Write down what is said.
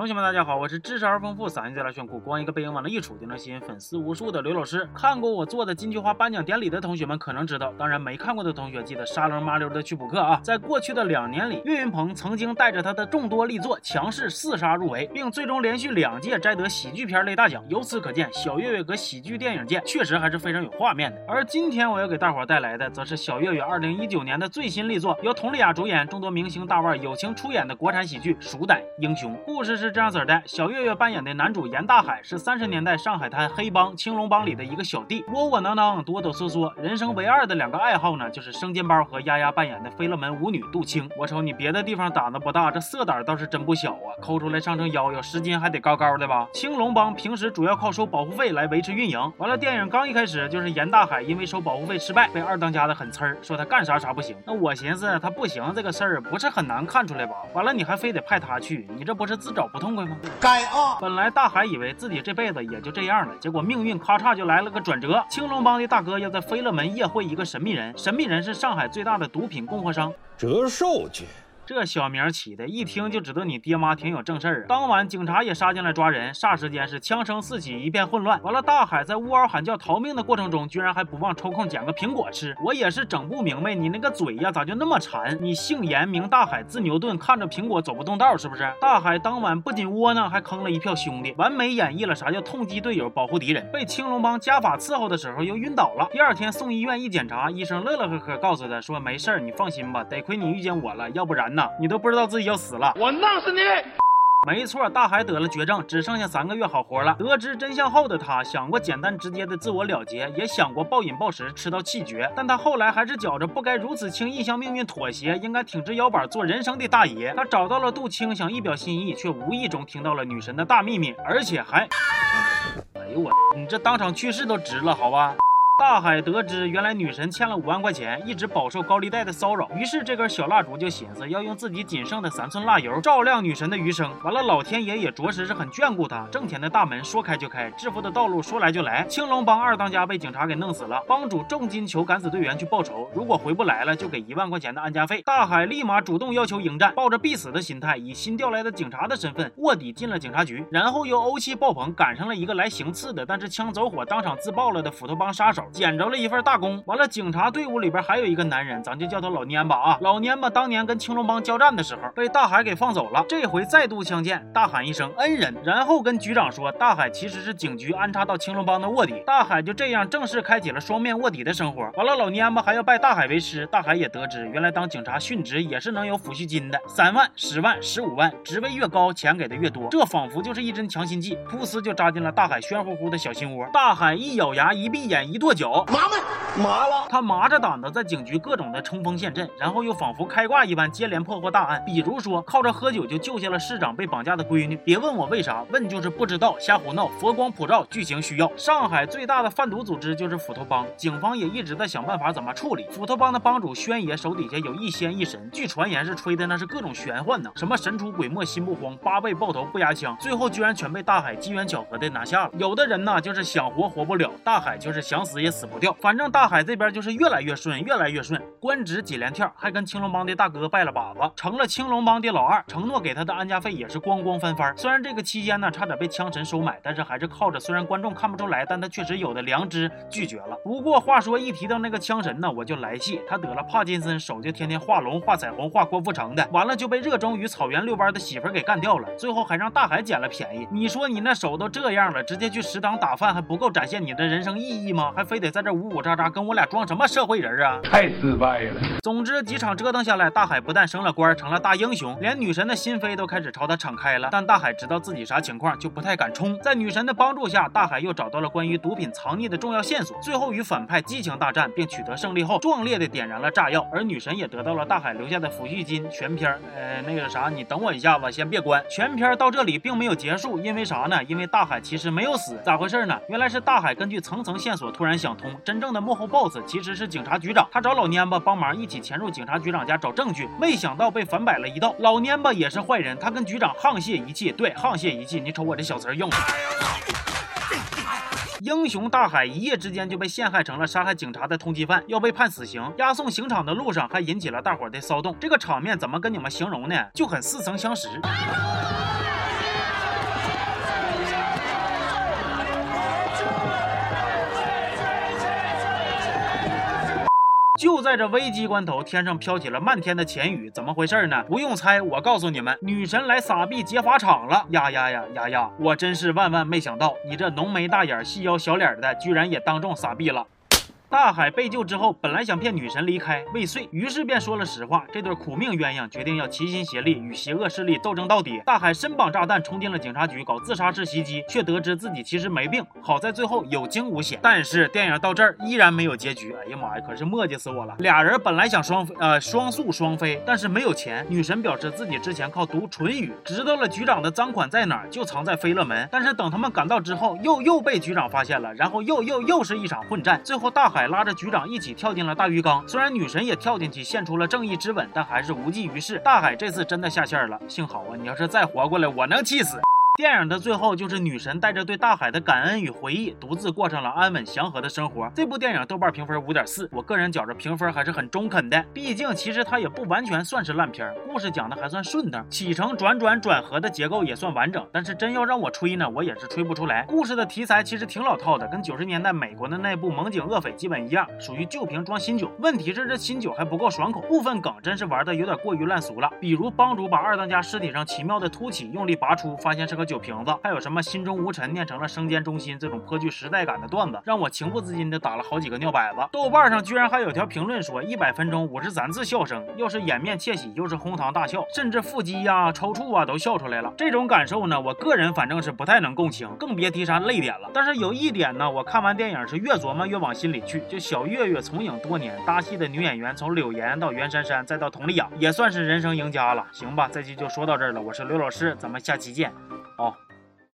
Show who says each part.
Speaker 1: 同学们，大家好，我是知识而丰富、嗓音贼拉炫酷、光一个背影往那一杵就能吸引粉丝无数的刘老师。看过我做的金菊花颁奖典礼的同学们可能知道，当然没看过的同学记得沙楞麻溜的去补课啊。在过去的两年里，岳云鹏曾经带着他的众多力作强势四杀入围，并最终连续两届摘得喜剧片类大奖。由此可见，小岳岳搁喜剧电影界确实还是非常有画面的。而今天我要给大伙带来的，则是小岳岳2019年的最新力作，由佟丽娅主演、众多明星大腕友情出演的国产喜剧《鼠胆英雄》。故事是。这样子的，小岳岳扮演的男主严大海是三十年代上海滩黑帮青龙帮里的一个小弟，窝窝囊囊，哆哆嗦嗦。人生唯二的两个爱好呢，就是生煎包和丫丫扮演的飞乐门舞女杜青。我瞅你别的地方胆子不大，这色胆倒是真不小啊！抠出来上称腰腰，十斤还得高高的吧？青龙帮平时主要靠收保护费来维持运营。完了，电影刚一开始就是严大海因为收保护费失败，被二当家的狠呲儿说他干啥啥不行。那我寻思他不行这个事儿不是很难看出来吧？完了你还非得派他去，你这不是自找不痛快吗？该啊！本来大海以为自己这辈子也就这样了，结果命运咔嚓就来了个转折。青龙帮的大哥要在飞乐门夜会一个神秘人，神秘人是上海最大的毒品供货商折寿局。这小名起的，一听就知道你爹妈挺有正事儿啊！当晚警察也杀进来抓人，霎时间是枪声四起，一片混乱。完了，大海在呜嗷喊叫逃命的过程中，居然还不忘抽空捡个苹果吃。我也是整不明白，你那个嘴呀，咋就那么馋？你姓严名大海，字牛顿，看着苹果走不动道，是不是？大海当晚不仅窝囊，还坑了一票兄弟，完美演绎了啥叫痛击队友，保护敌人。被青龙帮家法伺候的时候又晕倒了。第二天送医院一检查，医生乐乐呵呵告诉他说没事儿，你放心吧，得亏你遇见我了，要不然呢？你都不知道自己要死了，我弄死你！没错，大海得了绝症，只剩下三个月好活了。得知真相后的他，想过简单直接的自我了结，也想过暴饮暴食吃到气绝，但他后来还是觉着不该如此轻易向命运妥协，应该挺直腰板做人生的大爷。他找到了杜青，想一表心意，却无意中听到了女神的大秘密，而且还……哎呦我，你这当场去世都值了，好吧？大海得知原来女神欠了五万块钱，一直饱受高利贷的骚扰，于是这根小蜡烛就寻思要用自己仅剩的三寸蜡油照亮女神的余生。完了，老天爷也着实是很眷顾她，挣钱的大门说开就开，致富的道路说来就来。青龙帮二当家被警察给弄死了，帮主重金求敢死队员去报仇，如果回不来了，就给一万块钱的安家费。大海立马主动要求迎战，抱着必死的心态，以新调来的警察的身份卧底进了警察局，然后又欧气爆棚，赶上了一个来行刺的，但是枪走火当场自爆了的斧头帮杀手。捡着了一份大功，完了，警察队伍里边还有一个男人，咱就叫他老蔫巴啊。老蔫巴当年跟青龙帮交战的时候，被大海给放走了。这回再度相见，大喊一声恩人，然后跟局长说，大海其实是警局安插到青龙帮的卧底。大海就这样正式开启了双面卧底的生活。完了，老蔫巴还要拜大海为师。大海也得知，原来当警察殉职也是能有抚恤金的，三万、十万、十五万，职位越高，钱给的越多。这仿佛就是一针强心剂，噗呲就扎进了大海暄乎乎的小心窝。大海一咬牙，一闭眼，一跺脚。麻们麻了，他麻着胆子在警局各种的冲锋陷阵，然后又仿佛开挂一般接连破获大案。比如说，靠着喝酒就救下了市长被绑架的闺女。别问我为啥，问就是不知道，瞎胡闹。佛光普照，剧情需要。上海最大的贩毒组织就是斧头帮，警方也一直在想办法怎么处理。斧头帮的帮主宣爷手底下有一仙一神，据传言是吹的那是各种玄幻呢，什么神出鬼没心不慌，八倍爆头不压枪，最后居然全被大海机缘巧合的拿下了。有的人呢，就是想活活不了，大海就是想死也死不掉，反正。大海这边就是越来越顺，越来越顺，官职几连跳，还跟青龙帮的大哥拜了把子，成了青龙帮的老二，承诺给他的安家费也是咣咣翻番。虽然这个期间呢，差点被枪神收买，但是还是靠着虽然观众看不出来，但他确实有的良知拒绝了。不过话说一提到那个枪神呢，我就来气，他得了帕金森，手就天天画龙、画彩虹、画郭富城的，完了就被热衷于草原遛弯的媳妇给干掉了，最后还让大海捡了便宜。你说你那手都这样了，直接去食堂打饭还不够展现你的人生意义吗？还非得在这呜呜喳喳。跟我俩装什么社会人啊？太失败了。总之几场折腾下来，大海不但升了官，成了大英雄，连女神的心扉都开始朝他敞开了。但大海知道自己啥情况，就不太敢冲。在女神的帮助下，大海又找到了关于毒品藏匿的重要线索，最后与反派激情大战，并取得胜利后，壮烈的点燃了炸药。而女神也得到了大海留下的抚恤金。全片，呃，那个啥，你等我一下子，先别关。全片到这里并没有结束，因为啥呢？因为大海其实没有死，咋回事呢？原来是大海根据层层线索突然想通，真正的。幕后 boss 其实是警察局长，他找老蔫巴帮忙一起潜入警察局长家找证据，没想到被反摆了一道。老蔫巴也是坏人，他跟局长沆瀣一气。对，沆瀣一气，你瞅我这小词儿用的。英雄大海一夜之间就被陷害成了杀害警察的通缉犯，要被判死刑。押送刑场的路上还引起了大伙的骚动，这个场面怎么跟你们形容呢？就很似曾相识。在这危机关头，天上飘起了漫天的钱雨，怎么回事呢？不用猜，我告诉你们，女神来撒币劫法场了！呀呀呀呀呀！我真是万万没想到，你这浓眉大眼、细腰小脸的，居然也当众撒币了。大海被救之后，本来想骗女神离开未遂，于是便说了实话。这对苦命鸳鸯决定要齐心协力，与邪恶势力斗争到底。大海身绑炸弹冲进了警察局，搞自杀式袭击，却得知自己其实没病。好在最后有惊无险。但是电影到这儿依然没有结局。哎呀妈呀，可是磨叽死我了！俩人本来想双飞，呃，双宿双飞，但是没有钱。女神表示自己之前靠读唇语知道了局长的赃款在哪儿，就藏在飞乐门。但是等他们赶到之后，又又被局长发现了，然后又又又是一场混战。最后大海。拉着局长一起跳进了大鱼缸，虽然女神也跳进去献出了正义之吻，但还是无济于事。大海这次真的下线了，幸好啊！你要是再活过来，我能气死。电影的最后，就是女神带着对大海的感恩与回忆，独自过上了安稳祥和的生活。这部电影豆瓣评分五点四，我个人觉着评分还是很中肯的。毕竟，其实它也不完全算是烂片，故事讲的还算顺当，起承转转转合的结构也算完整。但是真要让我吹呢，我也是吹不出来。故事的题材其实挺老套的，跟九十年代美国的那部《猛警恶匪》基本一样，属于旧瓶装新酒。问题是这新酒还不够爽口，部分梗真是玩的有点过于烂俗了。比如帮主把二当家尸体上奇妙的凸起用力拔出，发现是个。酒瓶子，还有什么心中无尘念成了生煎中心这种颇具时代感的段子，让我情不自禁的打了好几个尿摆子。豆瓣上居然还有条评论说，一百分钟五十三次笑声，又是掩面窃喜，又是哄堂大笑，甚至腹肌呀、抽搐啊都笑出来了。这种感受呢，我个人反正是不太能共情，更别提啥泪点了。但是有一点呢，我看完电影是越琢磨越往心里去。就小岳岳从影多年，搭戏的女演员从柳岩到袁姗姗再到佟丽娅，也算是人生赢家了。行吧，这期就说到这儿了。我是刘老师，咱们下期见。好。